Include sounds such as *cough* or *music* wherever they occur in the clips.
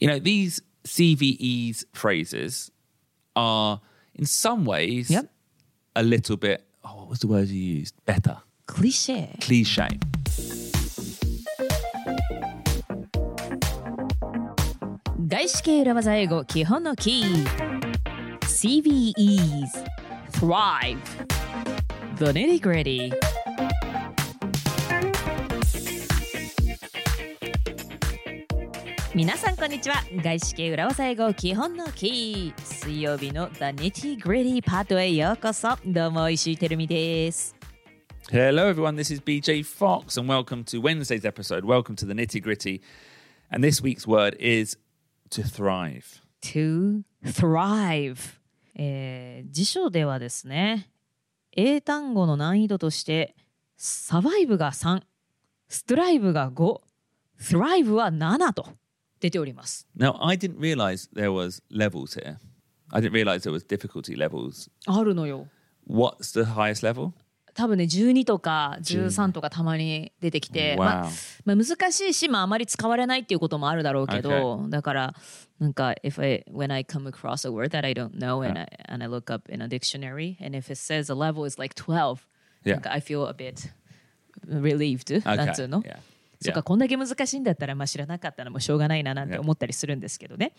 You know, these CVE's phrases are in some ways yep. a little bit, oh, what was the word you used? Better. Cliche. Cliche. CVEs. Thrive. The nitty gritty. 皆さんこんにちは外資系裏技英語基本のキー水曜日の The Nitty Gritty パートへようこそどうも石井てるみです Hello, everyone. This is BJ Fox, and welcome to Wednesday's episode. Welcome to the nitty gritty. And this week's word is to thrive. to thrive、えー辞書ではですね英単語の難易度としてサバイブが3ストライブが5 thrive は7と出ております Now, I didn't realize there was levels here. I didn't realize there was difficulty levels. あるのよ What's the highest level? 多分ね12とか13とかたまに出てきて、Wow. まあまあ、難しいし、まあ、あまり使われないっていうこともあるだろうけど、だからなんか if I when I come across a word that I don't know and I, and I look up in a dictionary and if it says a level is like 12 Yeah. なんか I feel a bit relieved、なんつうの Yeah. そっか、こんだけ難しいんだったら、まあ、知らなかったらもうしょうがないななんて思ったりするんですけどね。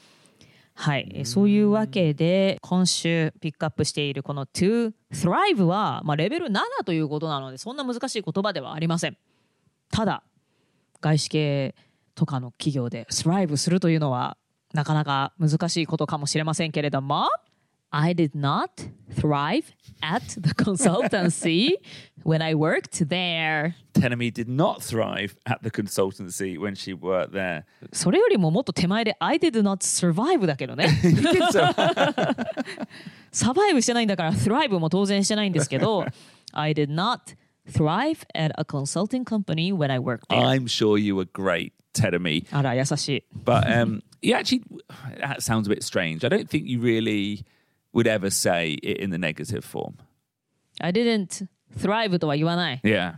はい、えーそういうわけで今週ピックアップしているこの to thrive は、まあ、レベル7ということなのでそんな難しい言葉ではありません。ただ外資系とかの企業で thrive するというのはなかなか難しいことかもしれませんけれども I did not thrive at the *laughs* consultancy when I worked there Tenemy did not thrive at the consultancy when she worked there. それよりももっと手前で I did not survive だけどね so, サバイブしてないんだから thrive *laughs* *laughs* も当然してないんですけど I did not thrive at a consulting company when I worked there I'm sure you were great, Tenemy. あら優しい But um, you actually, that sounds a bit strange. I don't think you really would ever say it in the negative form. I didn't thrive とは言わない Yeah.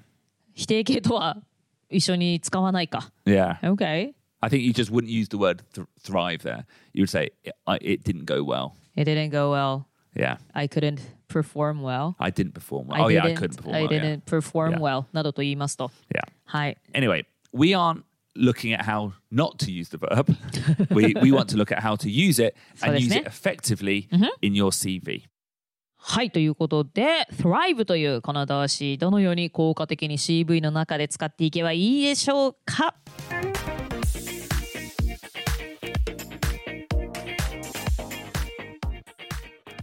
否定形とは一緒に使わないか Yeah. OK I think you just wouldn't use the word th- thrive there. You would say it, I, it didn't go well. It didn't go well Yeah. I couldn't perform well I didn't perform well. oh, yeah, I couldn't perform I well. yeah. didn't perform Yeah. well などと言いますと Yeah. はい Anyway, we aren't looking at how not to use the verb. *laughs* we, we want to look at how to use it and そうですね。 use it effectively in your CV. はいということで Thrive というこの動詞どのように効果的に CV の中で使っていけばいいでしょうか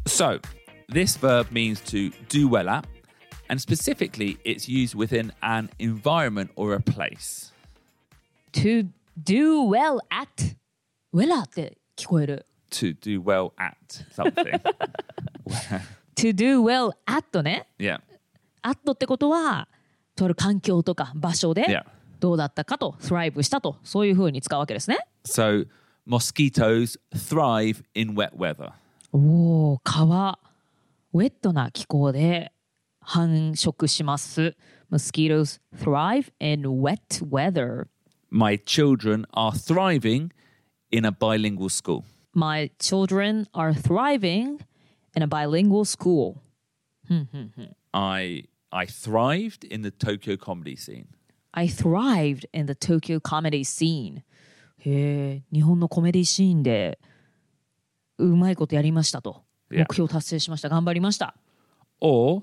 So, this verb means to do well at, and specifically, it's used within an environment or a place. To do well at well って聞こえる To do well at something. To do well at ね yeah. at ってことはとある環境とか場所で Yeah. どうだったかと thrive したとそういうふうに使うわけですね So, mosquitoes thrive in wet weather. おお川ウェットな気候で繁殖します Mosquitoes thrive in wet weather My children are thriving in a bilingual school. My children are thriving in a bilingual school. I I thrived in the Tokyo comedy scene. I thrived in the Tokyo comedy scene. へえ、日本のコメディシーンでうまいことやりましたと。 Yeah. 目標達成しました。頑張りました。 Or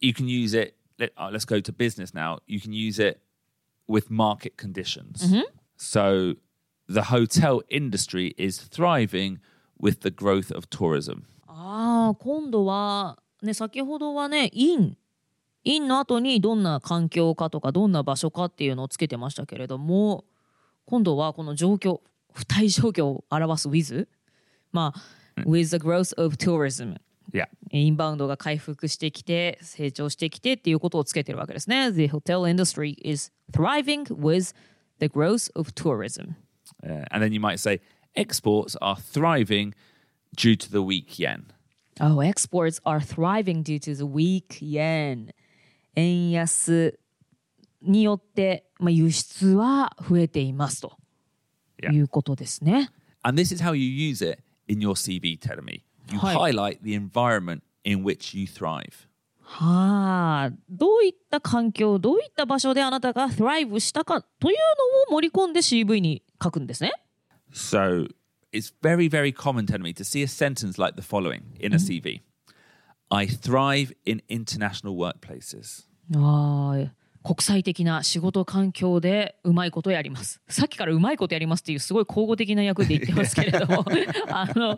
you can use it. Let, uh, let's go to business now. You can use it with market conditions. So the hotel industry is thriving with the growth of tourism. ああ、今度は、ね、先ほどはね、in。in の後にどんな環境かとかどんな場所かっていうのをつけてましたけれども、今度はこの状況、不対状況を表す with。まあ、with the growth of tourism。Yeah. インバウンドが回復してきて成長してきてっていうことをつけてるわけですね。The hotel industry is thriving with the growth of tourism. Uh, and then you might say exports are thriving due to the weak yen. Oh, exports are thriving due to the weak yen. 円安によって、まあ、輸出は増えていますと。Yeah. いうことですね。And this is how you use it in your CV, Terumi. You Hi. highlight the environment in which you thrive. はあ、どういった環境、どういった場所であなたが thrive したかというのを盛り込んで CV に書くんですね。So it's very, very common, Terumi, to see a sentence like the following in a CV I thrive in international workplaces. ああ、国際的な仕事環境でうまいことやります。さっきからうまいことやりますっていうすごい口語的な役で言ってますけれども、あの、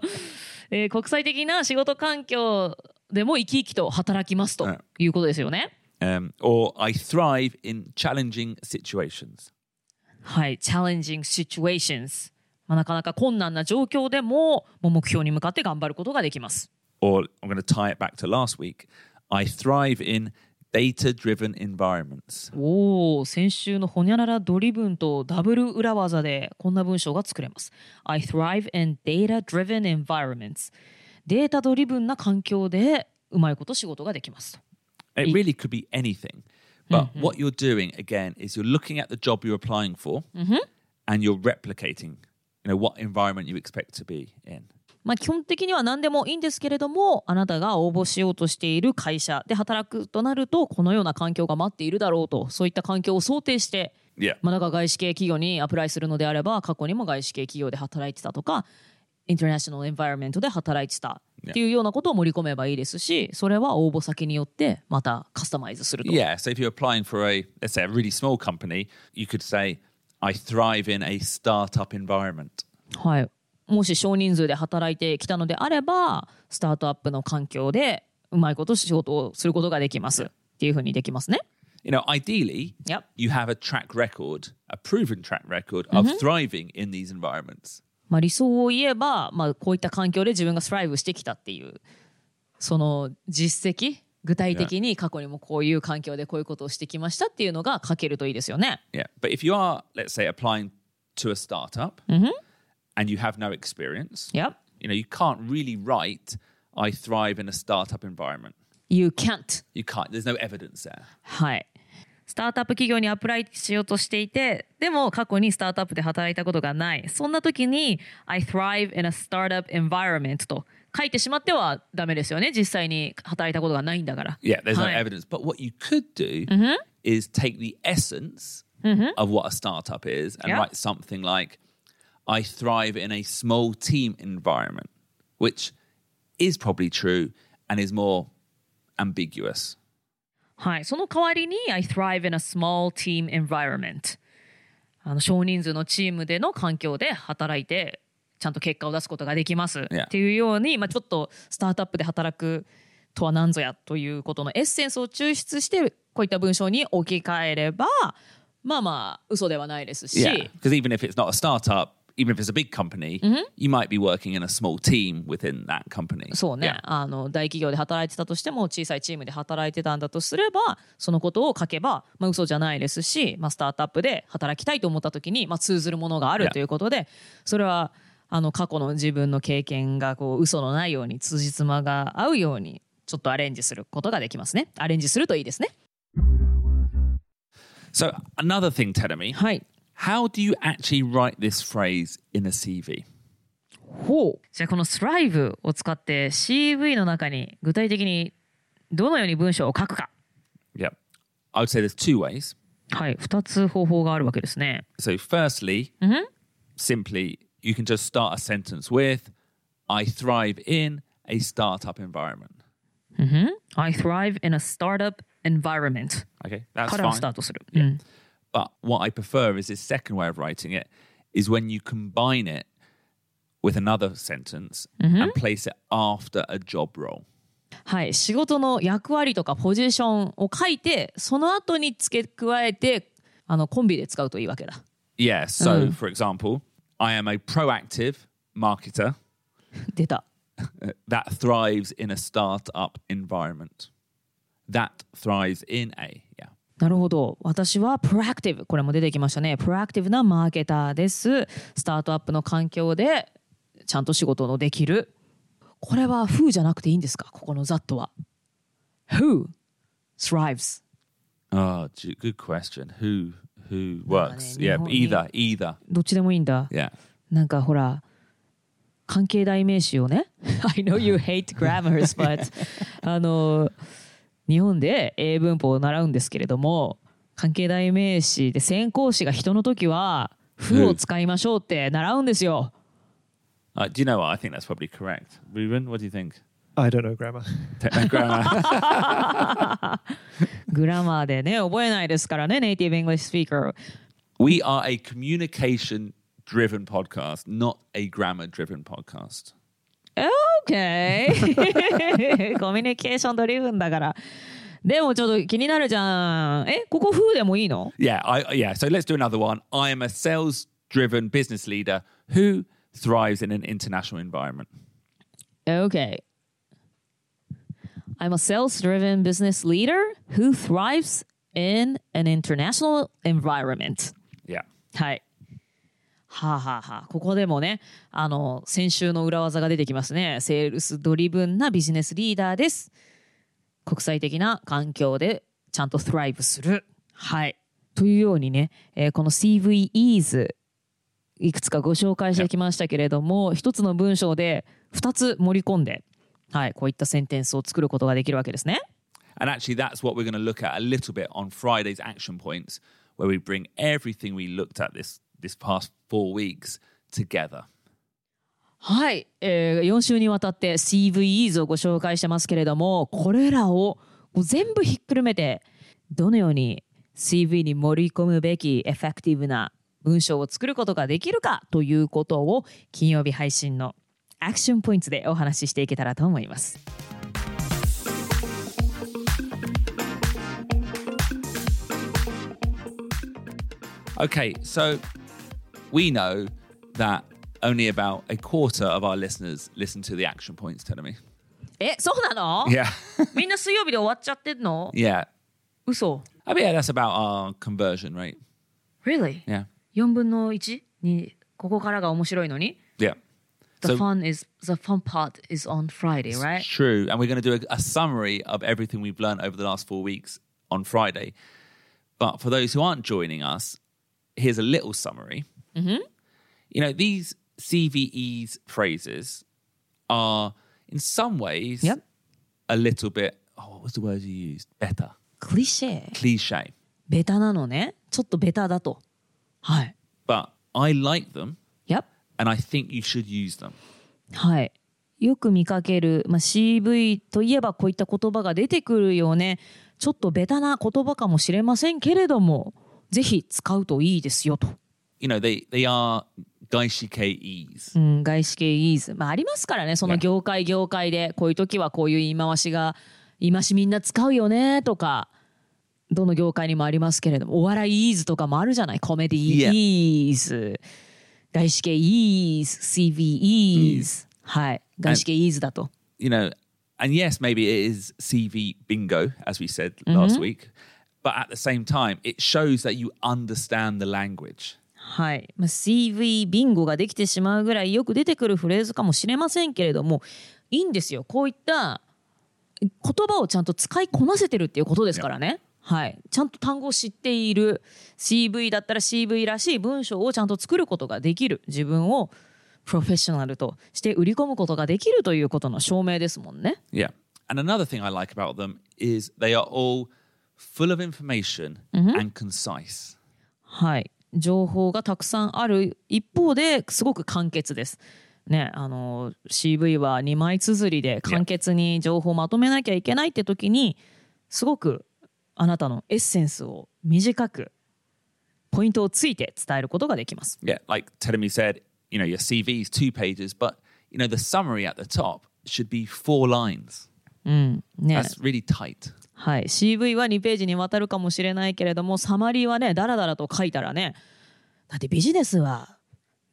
えー国際的な仕事環境でも生き生きと働きますとうんいうことですよね。Um, or I thrive in challenging situations. はい、challenging situations。まあ、なかなか困難な状況でももう目標に向かって頑張ることができます。Or I'm going to tie it back to last week. I thrive in data driven environments. おお、先週のホニャララドリブンとダブル裏技でこんな文章が作れます。I thrive in data-driven environments. データドリブンな環境でうまいこと仕事ができます。It really could be anything. But what you're doing again is you're looking at the job you're applying for and you're replicating, you know, what environment you expect to be in. まあ基本的には何でもいいんですけれども、あなたが応募しようとしている会社で働くとなると、このような環境が待っているだろうと、そういった環境を想定して、Yeah. まあ、だから外資系企業にアプライするのであれば過去にも外資系企業で働いてたとかインターナショナルエンバイロメントで働いてたっていうようなことを盛り込めばいいですしそれは応募先によってまたカスタマイズすると。Yeah. So if you're applying for a, let's say, a really small company, you could say, I thrive in a startup environment. はい、もし少人数で働いてきたのであればスタートアップの環境でうまいこと仕事をすることができますっていうふうにできますね。You know, ideally, Yep. you have a track record, a proven track record of thriving in these environments. まあ、理想を言えば、まあ、こういった環境で自分がスライブしてきたっていうその実績具体的に過去にもこういう環境でこういうことをしてきましたっていうのが書けるといいですよね。Yeah. But if you are, let's say, applying to a startup and you have no experience, Yep. you know, you can't really write, I thrive in a startup environment. You can't. You can't, there's no evidence there. はい。スタートアップ企業にアプライしようとしていて、でも過去にスタートアップで働いたことがない。そんな時に、I thrive in a startup environment と書いてしまってはダメですよね。実際に働いたことがないんだから。 Yeah, there's no はい evidence. But what you could do is take the essence of what a startup is and Yeah. write something like, I thrive in a small team environment, which is probably true and is more ambiguous. はい。その代わりに、I thrive in a small team environment。あの少人数のチームでの環境で働いて、ちゃんと結果を出すことができます。Yeah. っていうように、まあ、ちょっとスタートアップで働くとは何ぞやということのエッセンスを抽出して、こういった文章に置き換えれば、まあまあ、嘘ではないですし、Yeah, because even if it's not a startup, even if it's a big company, you might be working in a small team within that company. そうね、Yeah. あの大企業で働いてたとしても小さいチームで働いてたんだとすればそのことを書けば、まあ、嘘じゃないですし、まあ、スタートアップで働きたいと思った時に、まあ、通ずるものがある Yeah. ということでそれはあの過去の自分の経験がこう嘘のないように辻褄が合うようにちょっとアレンジすることができますねアレンジするといいですね So, another thing, Teremi, はい how do you actually write this phrase in a CV? ほうじゃあこの Strive を使って CV の中に具体的にどのように文章を書くか Yeah. I would say there's two ways. はい2つ方法があるわけですね So, firstly, simply, you can just start a sentence with, I thrive in a startup environment. I thrive in a startup environment Okay, that's から fine. スタートする。うん But what I prefer is this second way of writing it is when you combine it with another sentence and place it after a job role. はい、仕事の役割とかポジションを書いて、その後に付け加えて、あのコンビで使うといいわけだ。 Yeah, so for example, I am a proactive marketer *laughs* 出た。 uh, that *laughs* thrives in a startup environment. That thrives in a, yeah. なるほど。私はプロアクティブ。これも出てきましたね。プロアクティブなマーケターです。スタートアップの環境でちゃんと仕事のできる。これは who じゃなくていいんですか？ここの that は。who thrives? Oh, good question. Who who works? Yeah, either, either. どっちでもいいんだ。Yeah. なんかほら関係代名詞をね *laughs* I know you *laughs* hate grammars but あの日本で英文法を習うんですけれども関係代名詞で先行詞が人の時は「ふ」を使いましょうって習うんですよ。Uh, do you know what? I think that's probably correct. Ruben, what do you think? I don't know grammar. Grammar. グラマーでね覚えないですからねネイティブ・イングリッシュスピーカー。we are a communication driven podcast, not a grammar driven podcast. OK *laughs* コミュニケーションドリブンだから。でもちょっと気になるじゃん。えここ「ふ」でもいいの Yeah, I yeah. So let's do another one. I am a sales driven business leader who thrives in an international environment. Okay. I'm a sales driven business leader who thrives in an international environment. Yeah. はい。 はあ、はあはあ、ここでもね、あの、先週の裏技が出てきますね。セールスドリブンなビジネスリーダーです。国際的な環境でちゃんと thrive する。はい。というようにね、えーこの CVEs いくつかご紹介してきましたけれども、一つの文章で二つ盛り込んで、はい、こういったセンテンスを作ることができるわけですね。And actually, that's what we're going to look at a little bit on Friday's action points, where we bring everything we looked at this this past four weeks together. はい、えー、4週にわたって CVEs をご紹介してますけれどもこれらを全部ひっくるめてどのように CV に盛り込むべき effective な文章を作ることができるかということを金曜日配信のアクションポイントでお話ししていけたらと思います。Okay, so we know that only about a quarter of our listeners listen to the action points. Telling me, えそうなの yeah, *laughs* みんな水曜日で終わっちゃってんの yeah. 嘘 I mean, yeah, that's about our conversion rate. Really? Yeah, 4分の1にここからが面白いのに yeah. The So- fun is the fun part is on Friday, right? True. And we're going to do a, a summary of everything we've learned over the last four weeks on Friday. But for those who aren't joining us, here's a little summary. You know, these CVEs phrases are in some ways Yep. a little bit, oh, what was the word you used? Better. クリシェ Cliche. ベタなのねちょっとベタだとはい。But I like them Yep. and I think you should use them. はい。よく見かける、まあ、CV といえばこういった言葉が出てくるよね。ちょっとベタな言葉かもしれませんけれども、ぜひ使うといいですよと。You know, they, they are gaishike-ease. うん、外資系イーズ。まあありますからね、その業界業界で、こういう時はこういう言い回しが、言い回しみんな使うよねとか、どの業界にもありますけれども、お笑いイーズとかもあるじゃない、コメディ Yeah. イーズ、外資系イーズ、CV イーズ。はい。外資系イーズだと。you know, and yes, maybe it is CV bingo, as we said last week, but at the same time, it shows that you understand the language. はい、まあ、CV ビンゴができてしまうぐらいよく出てくるフレーズかもしれませんけれどもいいんですよこういった言葉をちゃんと使いこなせてるっていうことですからね。はい、ちゃんと単語を知っている CV だったら CV らしい文章をちゃんと作ることができる自分をプロフェッショナルとして売り込むことができるということの証明ですもんね。Yeah. And another thing I like about them is they are all full of information and concise. はい、情報がたくさんある一方ですごく簡潔です。ね、あの CV は2枚綴りで簡潔に情報をまとめなきゃいけないって時にすごくあなたのエッセンスを短くポイントをついて伝えることができます。Yeah. Like Telemi said, you know, your CV is two pages, but, you know, the summary at the top should be four lines. ね。That's really tight. はい、CV は2ページにわたるかもしれないけれどもサマリーはねだらだらと書いたらねだってビジネスは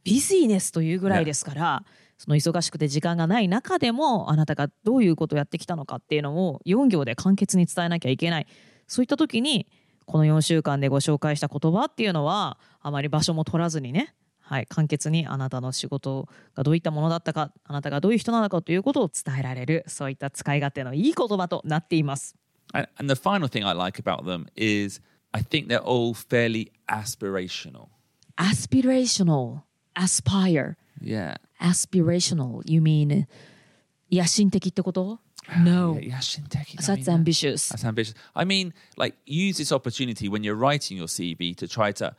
ビジネスというぐらいですから、その忙しくて時間がない中でもあなたがどういうことをやってきたのかっていうのを4行で簡潔に伝えなきゃいけない。そういった時にこの4週間でご紹介した言葉っていうのはあまり場所も取らずにねはい、簡潔にあなたの仕事がどういったものだったかあなたがどういう人なのかということを伝えられるそういった使い勝手のいい言葉となっています。And, the final thing I like about them is I think they're all fairly aspirational. aspirational aspire Yeah. aspirational you mean 野心的ってこと No Yeah, Shinteki. I that's mean, uh, ambitious That's ambitious. I mean, like, use this opportunity when you're writing your CV to try to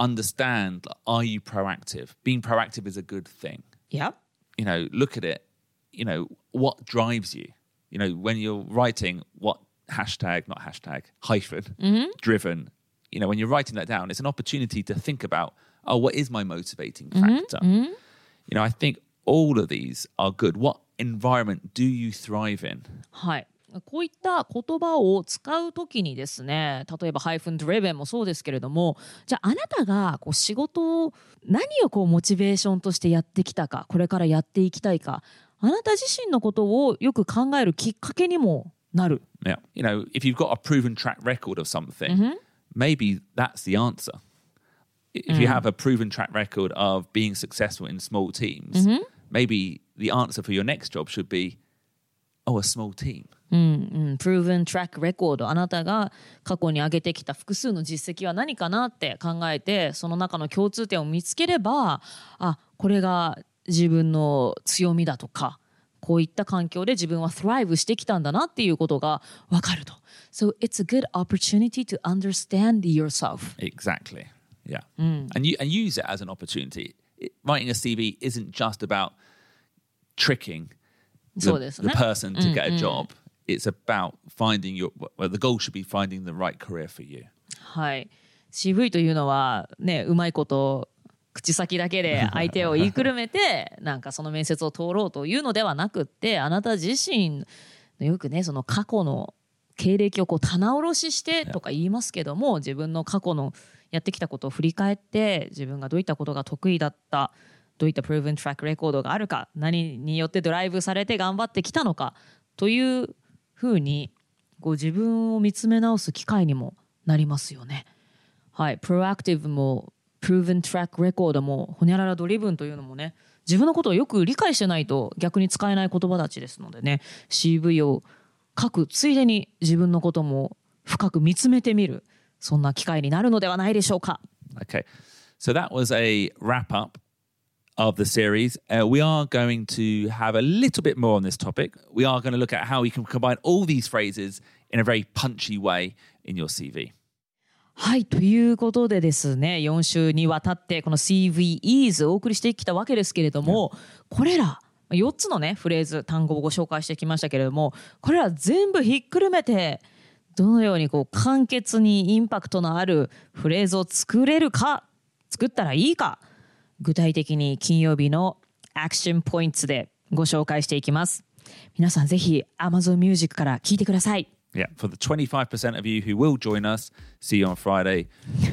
understand like, are you proactive? Being proactive is a good thing. Yeah You know, look at it. You know, what drives you? You know, when you're writing, what hashtag, not hashtag, hyphen, mm-hmm. driven, you know, when you're writing that down, it's an opportunity to think about, oh, what is my motivating mm-hmm. factor? Mm-hmm. You know, I think all of these are good. What environment do you thrive in? はいこういった言葉を使うときにですね例えば「ハイフンドレベン」もそうですけれどもじゃああなたがこう仕事を何をこうモチベーションとしてやってきたかこれからやっていきたいかあなた自身のことをよく考えるきっかけにもなる Yeah. You know, if you've got a proven track record of something, maybe that's the answer. If you have a proven track record of being successful in small teams, maybe the answer for your next job should be, oh, a small team. うん、proven track record あなたが過去に上げてきた複数の実績は何かなって考えてその中の共通点を見つければあこれが自分の強みだとかこういった環境で自分は thrive してきたんだなっていうことが分かると。So it's a good opportunity to understand yourself. Exactly. Yeah. And you and use it as an opportunity. It, writing a CV isn't just about tricking the, そうです the ね。person to get a job. It's about finding your well, the goal should be finding the right career for you. はい、CV というのはねうまいこと口先だけで *laughs* 相手を言いくるめてなんかその面接を通ろうというのではなくってあなた自身よくねその過去の経歴をこう棚卸ししてとか言いますけども自分の過去のやってきたことを振り返って自分がどういったことが得意だったどういった proven track レコードがあるか何によってドライブされて頑張ってきたのかというふうにこう自分を見つめ直す機会にもなりますよね。はい、プロアクティブも proven track レコードもホニャララドリブンというのもね自分のことをよく理解してないと逆に使えない言葉たちですのでね CV を書くついでに自分のことも深く見つめてみるそんな機会になるのではないでしょうか。Okay. So that was a wrap up of the series. Uh, we are going to have a little bit more on this topic. We are going to look at how we can combine all these phrases in a very punchy way in your CV. はいということでですね4週にわたってこの CVEs をお送りしてきたわけですけれども、これら4つのねフレーズ単語をご紹介してきましたけれどもこれら全部ひっくるめてどのようにこう簡潔にインパクトのあるフレーズを作れるか作ったらいいか具体的に金曜日のアクションポイントでご紹介していきます皆さんぜひ Amazon Music から聞いてください Yeah, for the 25% of you who will join us, see you on Friday.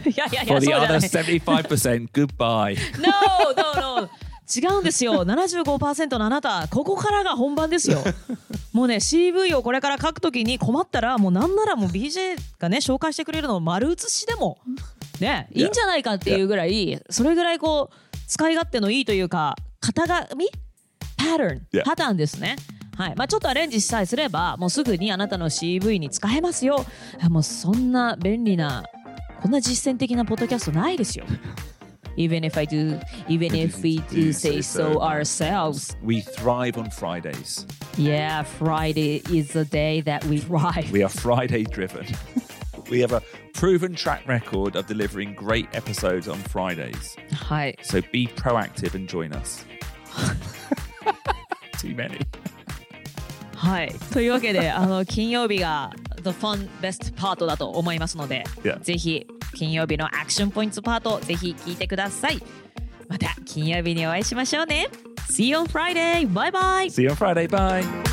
いやいやい For the other 75%, *laughs* goodbye. No, no, no. 違うんですよ。75%のあなた、ここからが本番ですよ。*laughs* もうね、CV をこれから書くときに困ったら、もうなんならもう BJ がね、紹介してくれるのを丸写しでも、ね、いいんじゃないかっていうぐらい、それぐらいこう、使い勝手のいいというか、型紙パターン Yeah. パターンですね。はいまあ、ちょっとアレンジさえすればもうすぐにあなたの CV に使えますよあもうそんな便利なこんな実践的なポッドキャストないですよ Even if I do, even if we do say so ourselves. We thrive on Fridays. Yeah, Friday is the day that we thrive. We are Friday driven. we have a proven track record of delivering great episodes on Fridays. はい。 So be proactive and join us. *laughs* Too many. はい。というわけで、あの、金曜日が The Fun Best Part だと思いますので、 Yeah. ぜひ、金曜日のアクションポイントパート、ぜひ聞いてください。また、金曜日にお会いしましょうね。See you on Friday! バイバイ See you on Friday. Bye.